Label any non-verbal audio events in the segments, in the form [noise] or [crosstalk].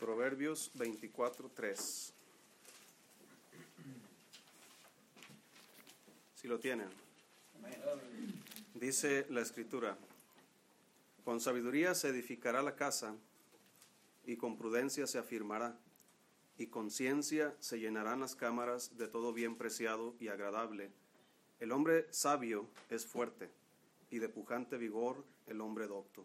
Proverbios 24.3. Si lo tienen. Dice la escritura, con sabiduría se edificará la casa y con prudencia se afirmará y con ciencia se llenarán las cámaras de todo bien preciado y agradable. El hombre sabio es fuerte y de pujante vigor el hombre docto,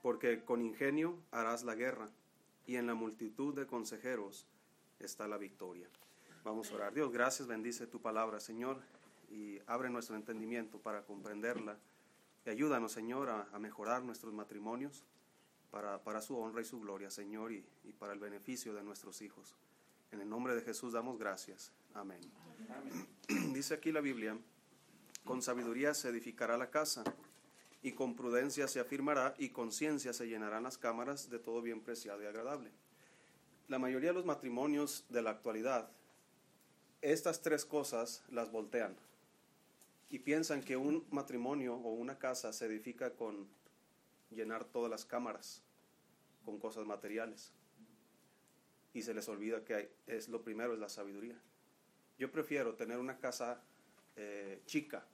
porque con ingenio harás la guerra y en la multitud de consejeros está la victoria. Vamos a orar. Dios, gracias, bendice tu palabra, Señor, y abre nuestro entendimiento para comprenderla. Y ayúdanos, Señor, a, mejorar nuestros matrimonios para, para, su honra y su gloria, Señor, y, y, para el beneficio de nuestros hijos. En el nombre de Jesús damos gracias. Amén. Amén. [clears throat] Dice aquí la Biblia, con sabiduría se edificará la casa y con prudencia se afirmará y con ciencia se llenarán las cámaras de todo bien preciado y agradable. La mayoría de los matrimonios de la actualidad, estas tres cosas las voltean y piensan que un matrimonio o una casa se edifica con llenar todas las cámaras con cosas materiales. Y se les olvida que es lo primero es la sabiduría. Yo prefiero tener una casa eh, chica,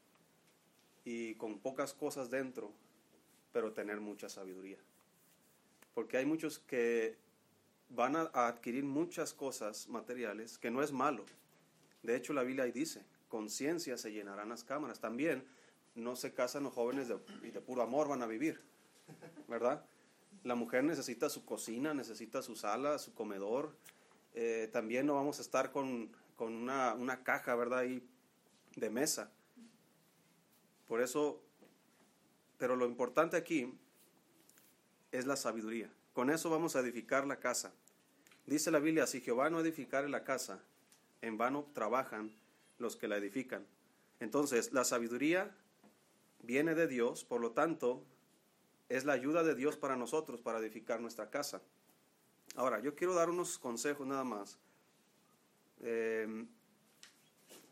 y con pocas cosas dentro, pero tener mucha sabiduría. Porque hay muchos que van a, adquirir muchas cosas materiales, que no es malo. De hecho, la Biblia ahí dice, con ciencia se llenarán las cámaras. También no se casan los jóvenes y de puro amor van a vivir, ¿verdad? La mujer necesita su cocina, necesita su sala, su comedor. Eh, también no vamos a estar con, con una, una, caja, ¿verdad? Ahí de mesa. Por eso, pero lo importante aquí es la sabiduría. Con eso vamos a edificar la casa. Dice la Biblia, si Jehová no edificare la casa, en vano trabajan los que la edifican. Entonces, la sabiduría viene de Dios, por lo tanto, es la ayuda de Dios para nosotros para edificar nuestra casa. Ahora, yo quiero dar unos consejos nada más. Eh,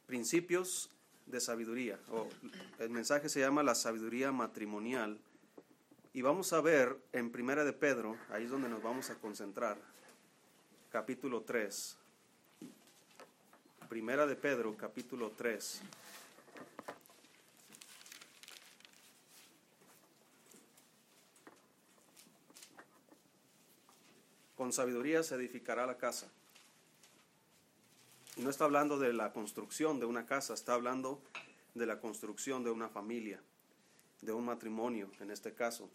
principios de sabiduría. O el mensaje se llama la sabiduría matrimonial. Y vamos a ver en Primera de Pedro, ahí es donde nos vamos a concentrar, capítulo 3. Primera de Pedro, capítulo 3. Con sabiduría se edificará la casa. No está hablando de la construcción de una casa, está hablando de la construcción de una familia, de un matrimonio en este caso.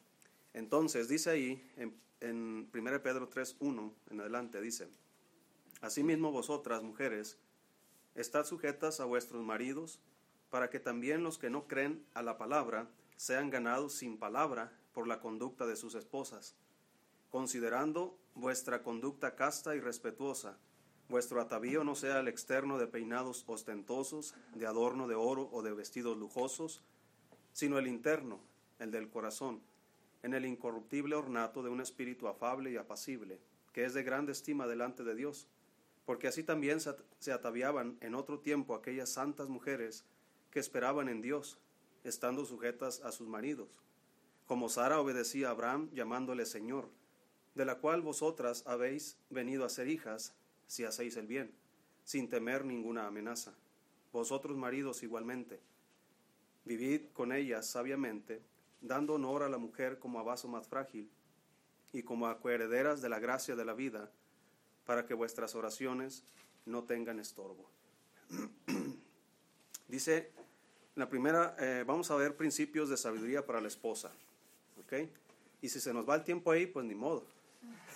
Entonces, dice ahí en, en 1 Pedro 3.1 en adelante, dice, Asimismo vosotras, mujeres, estad sujetas a vuestros maridos, para que también los que no creen a la palabra sean ganados sin palabra por la conducta de sus esposas, considerando vuestra conducta casta y respetuosa, Vuestro atavío no sea el externo de peinados ostentosos, de adorno de oro o de vestidos lujosos, sino el interno, el del corazón, en el incorruptible ornato de un espíritu afable y apacible, que es de grande estima delante de Dios, porque así también se ataviaban en otro tiempo aquellas santas mujeres que esperaban en Dios, estando sujetas a sus maridos, como Sara obedecía a Abraham llamándole Señor, de la cual vosotras habéis venido a ser hijas, si hacéis el bien, sin temer ninguna amenaza. Vosotros, maridos, igualmente, vivid con ellas sabiamente, dando honor a la mujer como a vaso más frágil y como a coherederas de la gracia de la vida, para que vuestras oraciones no tengan estorbo. [clears throat] Dice, la primera, eh, vamos a ver principios de sabiduría para la esposa. ¿Ok? Y si se nos va el tiempo ahí, pues ni modo.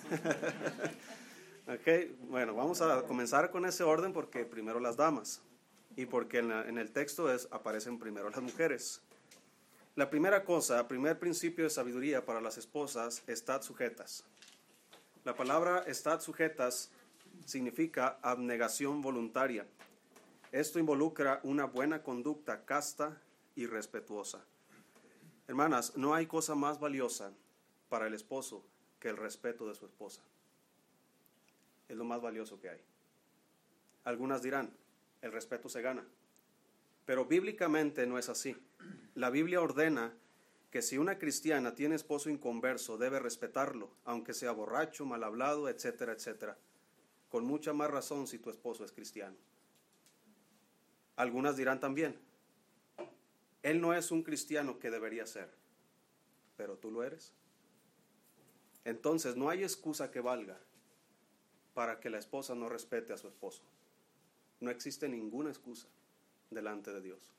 [laughs] Ok, bueno, vamos a comenzar con ese orden porque primero las damas y porque en, el texto es, aparecen primero las mujeres. La primera cosa, primer principio de sabiduría para las esposas, estad sujetas. La palabra estad sujetas significa abnegación voluntaria. Esto involucra una buena conducta casta y respetuosa. Hermanas, no hay cosa más valiosa para el esposo que el respeto de su esposa es lo más valioso que hay. Algunas dirán, el respeto se gana. Pero bíblicamente no es así. La Biblia ordena que si una cristiana tiene esposo inconverso, debe respetarlo, aunque sea borracho, mal hablado, etcétera, etcétera. Con mucha más razón si tu esposo es cristiano. Algunas dirán también, él no es un cristiano que debería ser, pero tú lo eres. Entonces no hay excusa que valga para que la esposa no respete a su esposo. No existe ninguna excusa delante de Dios.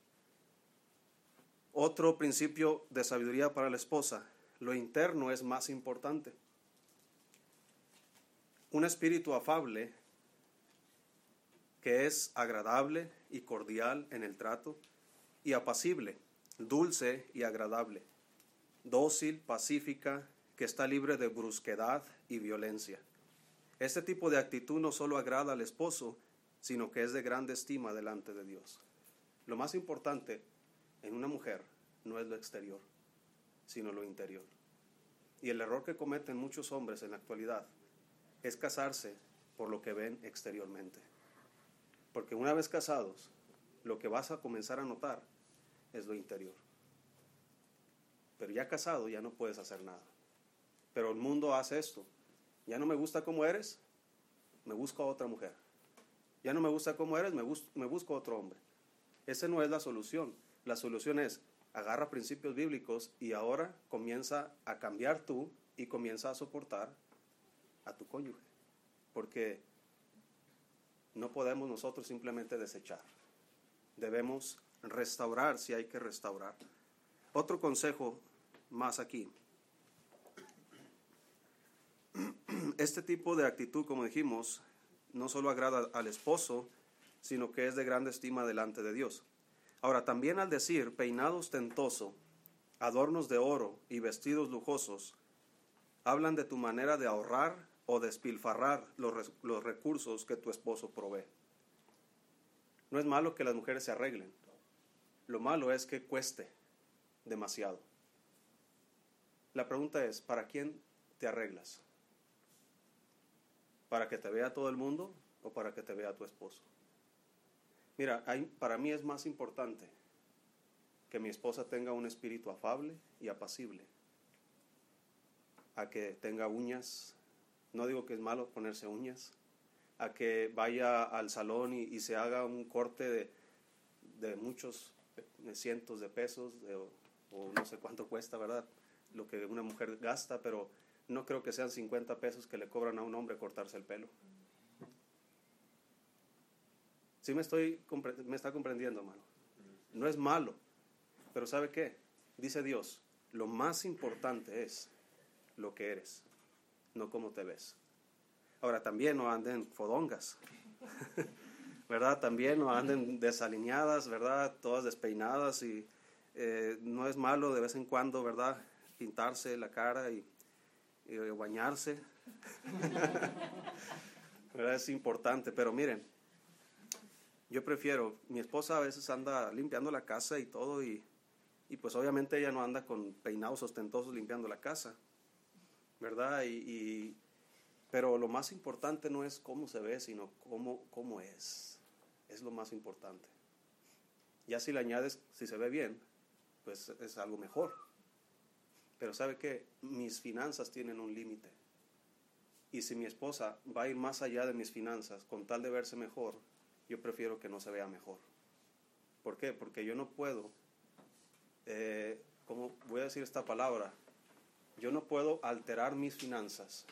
Otro principio de sabiduría para la esposa, lo interno es más importante. Un espíritu afable que es agradable y cordial en el trato y apacible, dulce y agradable, dócil, pacífica, que está libre de brusquedad y violencia. Este tipo de actitud no solo agrada al esposo, sino que es de grande estima delante de Dios. Lo más importante en una mujer no es lo exterior, sino lo interior. Y el error que cometen muchos hombres en la actualidad es casarse por lo que ven exteriormente. Porque una vez casados, lo que vas a comenzar a notar es lo interior. Pero ya casado ya no puedes hacer nada. Pero el mundo hace esto. Ya no me gusta cómo eres, me busco a otra mujer. Ya no me gusta cómo eres, me, me busco a otro hombre. Esa no es la solución. La solución es agarra principios bíblicos y ahora comienza a cambiar tú y comienza a soportar a tu cónyuge. Porque no podemos nosotros simplemente desechar. Debemos restaurar si hay que restaurar. Otro consejo más aquí. [clears throat] Este tipo de actitud, como dijimos, no solo agrada al esposo, sino que es de grande estima delante de Dios. Ahora, también al decir peinado ostentoso, adornos de oro y vestidos lujosos, hablan de tu manera de ahorrar o despilfarrar los, los recursos que tu esposo provee. No es malo que las mujeres se arreglen. Lo malo es que cueste demasiado. La pregunta es, ¿para quién te arreglas? ¿Para que te vea todo el mundo o para que te vea tu esposo? Mira, para mí es más importante que mi esposa tenga un espíritu afable y apacible, a que tenga uñas, no digo que es malo ponerse uñas, a que vaya al salón y, se haga un corte de, muchos de cientos de pesos o no sé cuánto cuesta, ¿verdad? Lo que una mujer gasta, pero no creo que sean 50 pesos que le cobran a un hombre cortarse el pelo. Sí me, estoy, me está comprendiendo, hermano. No es malo, pero ¿sabe qué? Dice Dios, lo más importante es lo que eres, no cómo te ves. Ahora también no anden fodongas, [laughs] ¿verdad? También no anden desalineadas, ¿verdad? Todas despeinadas y eh, no es malo de vez en cuando, ¿verdad? Pintarse la cara y, y bañarse. [laughs] ¿verdad? Es importante, pero miren, yo prefiero, mi esposa a veces anda limpiando la casa y todo y, pues obviamente ella no anda con peinados ostentosos limpiando la casa, ¿verdad? Y, pero lo más importante no es cómo se ve, sino cómo, cómo es. Es lo más importante. Ya si le añades, si se ve bien, pues es algo mejor. Pero sabe que mis finanzas tienen un límite. Y si mi esposa va a ir más allá de mis finanzas con tal de verse mejor, yo prefiero que no se vea mejor. ¿Por qué? Porque yo no puedo, eh, ¿cómo voy a decir esta palabra? Yo no puedo alterar mis finanzas,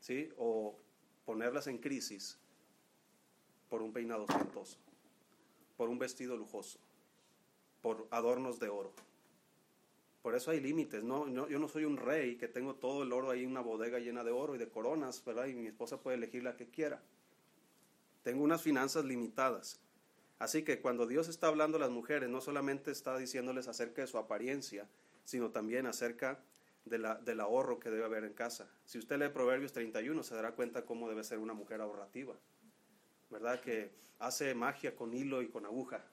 ¿sí? O ponerlas en crisis por un peinado ostentoso, por un vestido lujoso, por adornos de oro. Por eso hay límites. No, yo no soy un rey que tengo todo el oro ahí en una bodega llena de oro y de coronas, ¿verdad? Y mi esposa puede elegir la que quiera. Tengo unas finanzas limitadas. Así que cuando Dios está hablando a las mujeres, no solamente está diciéndoles acerca de su apariencia, sino también acerca del ahorro que debe haber en casa. Si usted lee Proverbios 31, se dará cuenta cómo debe ser una mujer ahorrativa. ¿Verdad? Que hace magia con hilo y con aguja.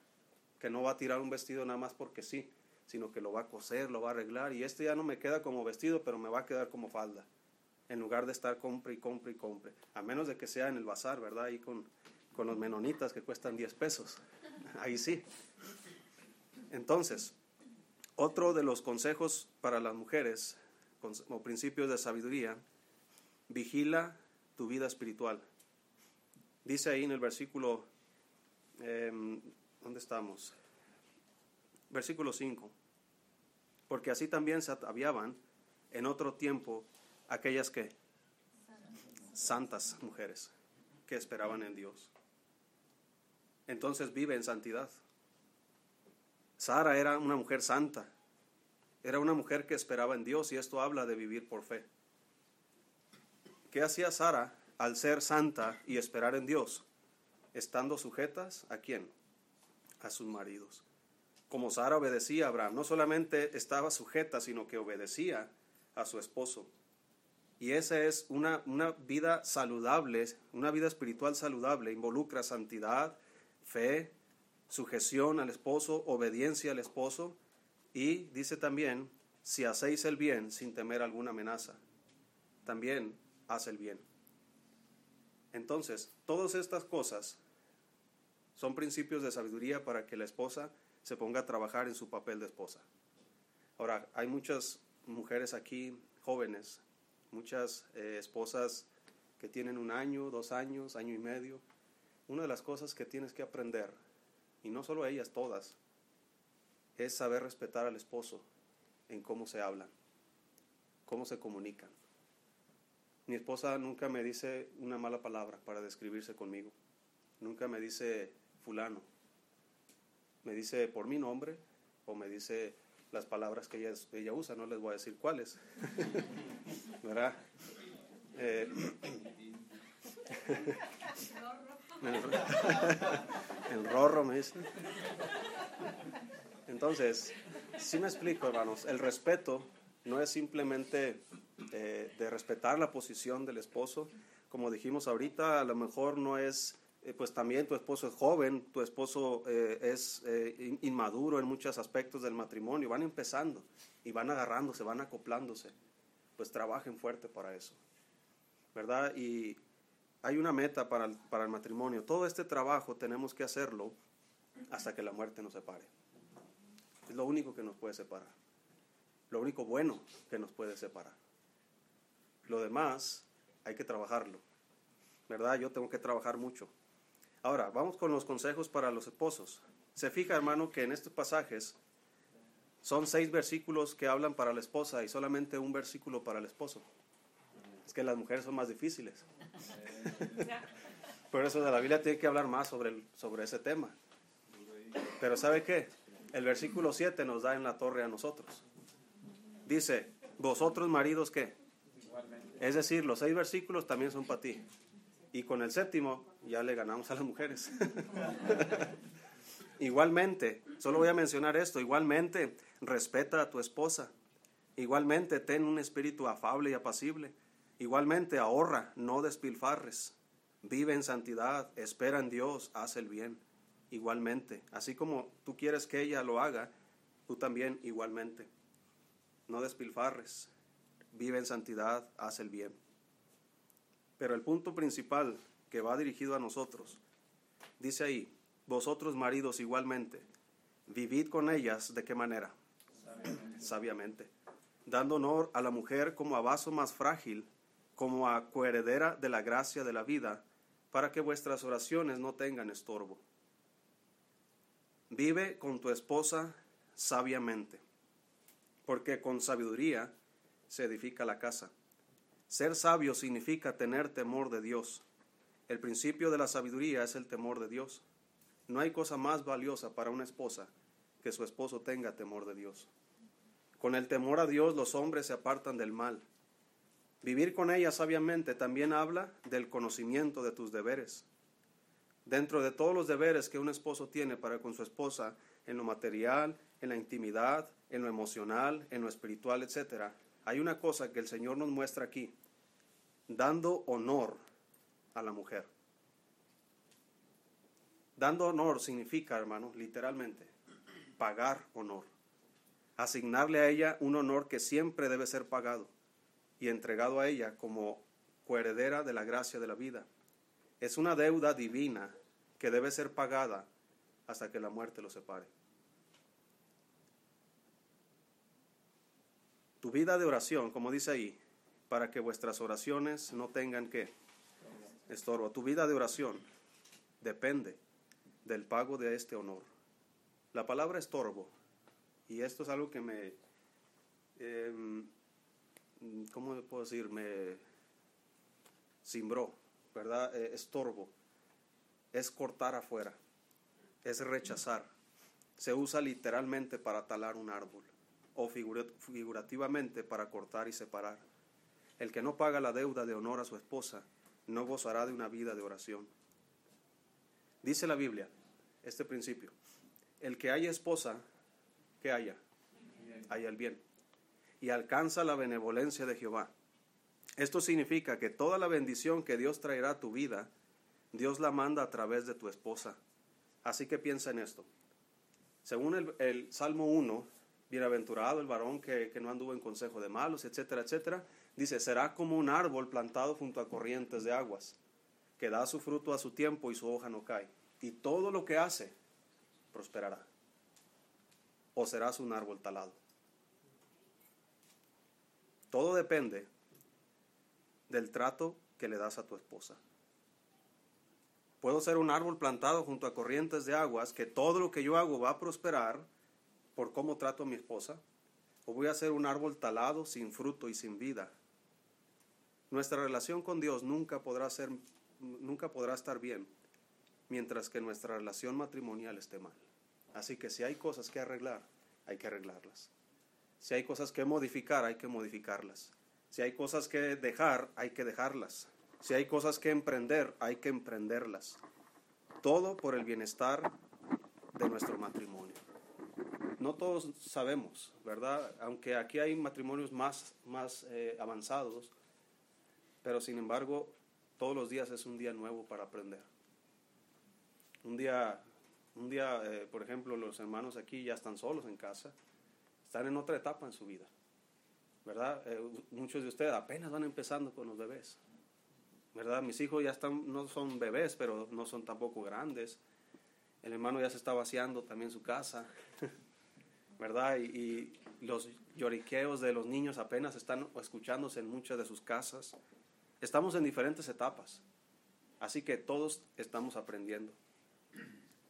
Que no va a tirar un vestido nada más porque sí, sino que lo va a coser, lo va a arreglar. Y este ya no me queda como vestido, pero me va a quedar como falda. En lugar de estar compre y compre y compre. A menos de que sea en el bazar, ¿verdad? Ahí con, con los menonitas que cuestan 10 pesos. [laughs] Ahí sí. Entonces, Otro de los consejos para las mujeres, o principios de sabiduría, vigila tu vida espiritual. Dice ahí en el versículo, em, ¿dónde estamos? Versículo 5. Porque así también se ataviaban en otro tiempo aquellas que santas mujeres que esperaban en Dios. Entonces vive en santidad. Sara era una mujer santa, era una mujer que esperaba en Dios y esto habla de vivir por fe. ¿Qué hacía Sara al ser santa y esperar en Dios? Estando sujetas a quién? A sus maridos. Como Sara obedecía a Abraham, no solamente estaba sujeta, sino que obedecía a su esposo. Y esa es una, una vida saludable, una vida espiritual saludable, involucra santidad, fe, sujeción al esposo, obediencia al esposo y dice también, si hacéis el bien sin temer alguna amenaza, también haz el bien. Entonces, todas estas cosas son principios de sabiduría para que la esposa se ponga a trabajar en su papel de esposa. Ahora, hay muchas mujeres aquí jóvenes, muchas eh, esposas que tienen un año, dos años, año y medio. Una de las cosas que tienes que aprender y no solo ellas, todas, es saber respetar al esposo en cómo se hablan, cómo se comunican. Mi esposa nunca me dice una mala palabra para describirse conmigo, nunca me dice fulano, me dice por mi nombre o me dice las palabras que ella, ella usa, no les voy a decir cuáles, [laughs] ¿verdad? Eh, [laughs] El rorro me dice. Entonces, si me explico, hermanos, el respeto no es simplemente eh, de respetar la posición del esposo. Como dijimos ahorita, a lo mejor no es, eh, pues también tu esposo es joven, tu esposo eh, es inmaduro en muchos aspectos del matrimonio, van empezando y van agarrándose, van acoplándose. Pues trabajen fuerte para eso, ¿verdad? Y hay una meta para el, para el matrimonio. Todo este trabajo tenemos que hacerlo hasta que la muerte nos separe. Es lo único que nos puede separar. Lo único bueno que nos puede separar. Lo demás hay que trabajarlo. ¿Verdad? Yo tengo que trabajar mucho. Ahora, vamos con los consejos para los esposos. Se fija, hermano, que en estos pasajes son seis versículos que hablan para la esposa y solamente un versículo para el esposo. Es que las mujeres son más difíciles. [laughs] Por eso de la Biblia tiene que hablar más sobre, sobre ese tema. Pero ¿sabe qué? El versículo 7 nos da en la torre a nosotros. Dice, vosotros maridos qué? Es decir, los seis versículos también son para ti. Y con el séptimo ya le ganamos a las mujeres. [laughs] igualmente, solo voy a mencionar esto, igualmente respeta a tu esposa. Igualmente ten un espíritu afable y apacible. Igualmente ahorra, no despilfarres. Vive en santidad, espera en Dios, haz el bien. Igualmente, así como tú quieres que ella lo haga, tú también igualmente. No despilfarres, vive en santidad, haz el bien. Pero el punto principal que va dirigido a nosotros, dice ahí, vosotros maridos igualmente, vivid con ellas de qué manera? Sabiamente. Sabiamente. Dando honor a la mujer como a vaso más frágil como a coheredera de la gracia de la vida, para que vuestras oraciones no tengan estorbo. Vive con tu esposa sabiamente, porque con sabiduría se edifica la casa. Ser sabio significa tener temor de Dios. El principio de la sabiduría es el temor de Dios. No hay cosa más valiosa para una esposa que su esposo tenga temor de Dios. Con el temor a Dios los hombres se apartan del mal Vivir con ella sabiamente también habla del conocimiento de tus deberes. Dentro de todos los deberes que un esposo tiene para con su esposa, en lo material, en la intimidad, en lo emocional, en lo espiritual, etc., hay una cosa que el Señor nos muestra aquí, dando honor a la mujer. Dando honor significa, hermano, literalmente, pagar honor. Asignarle a ella un honor que siempre debe ser pagado y entregado a ella como coheredera de la gracia de la vida. Es una deuda divina que debe ser pagada hasta que la muerte lo separe. Tu vida de oración, como dice ahí, para que vuestras oraciones no tengan que estorbo. Tu vida de oración depende del pago de este honor. La palabra estorbo, y esto es algo que me, eh, ¿cómo puedo decir? Me cimbró, ¿verdad? Eh, estorbo, es cortar afuera, es rechazar. Se usa literalmente para talar un árbol o figurativamente para cortar y separar. El que no paga la deuda de honor a su esposa no gozará de una vida de oración. Dice la Biblia, este principio, el que haya esposa, que haya, haya el bien, y alcanza la benevolencia de Jehová. Esto significa que toda la bendición que Dios traerá a tu vida, Dios la manda a través de tu esposa. Así que piensa en esto. Según el, Salmo 1, bienaventurado el varón que, que no anduvo en consejo de malos, etcétera, etcétera, dice, será como un árbol plantado junto a corrientes de aguas, que da su fruto a su tiempo y su hoja no cae. Y todo lo que hace prosperará. O serás un árbol talado. Todo depende del trato que le das a tu esposa. Puedo ser un árbol plantado junto a corrientes de aguas, que todo lo que yo hago va a prosperar por cómo trato a mi esposa, o voy a ser un árbol talado sin fruto y sin vida. Nuestra relación con Dios nunca podrá ser nunca podrá estar bien mientras que nuestra relación matrimonial esté mal. Así que si hay cosas que arreglar, hay que arreglarlas. Si hay cosas que modificar, hay que modificarlas. Si hay cosas que dejar, hay que dejarlas. Si hay cosas que emprender, hay que emprenderlas. Todo por el bienestar de nuestro matrimonio. No todos sabemos, ¿verdad? Aunque aquí hay matrimonios más, más eh, avanzados, pero sin embargo, todos los días es un día nuevo para aprender. Un día, un día eh, por ejemplo, los hermanos aquí ya están solos en casa, están en otra etapa en su vida. ¿verdad? Eh, muchos de ustedes apenas van empezando con los bebés, ¿verdad? Mis hijos ya están, no son bebés, pero no son tampoco grandes. El hermano ya se está vaciando también su casa, [laughs] ¿verdad? Y, los lloriqueos de los niños apenas están escuchándose en muchas de sus casas. Estamos en diferentes etapas, así que todos estamos aprendiendo.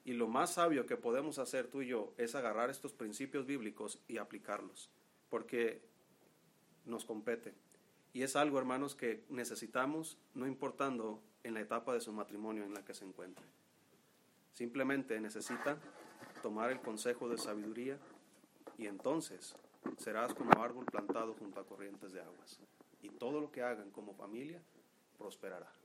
Y lo más sabio que podemos hacer tú y yo es agarrar estos principios bíblicos y aplicarlos, porque nos compete. Y es algo, hermanos, que necesitamos, no importando en la etapa de su matrimonio en la que se encuentre. Simplemente necesita tomar el consejo de sabiduría y entonces serás como árbol plantado junto a corrientes de aguas. Y todo lo que hagan como familia prosperará.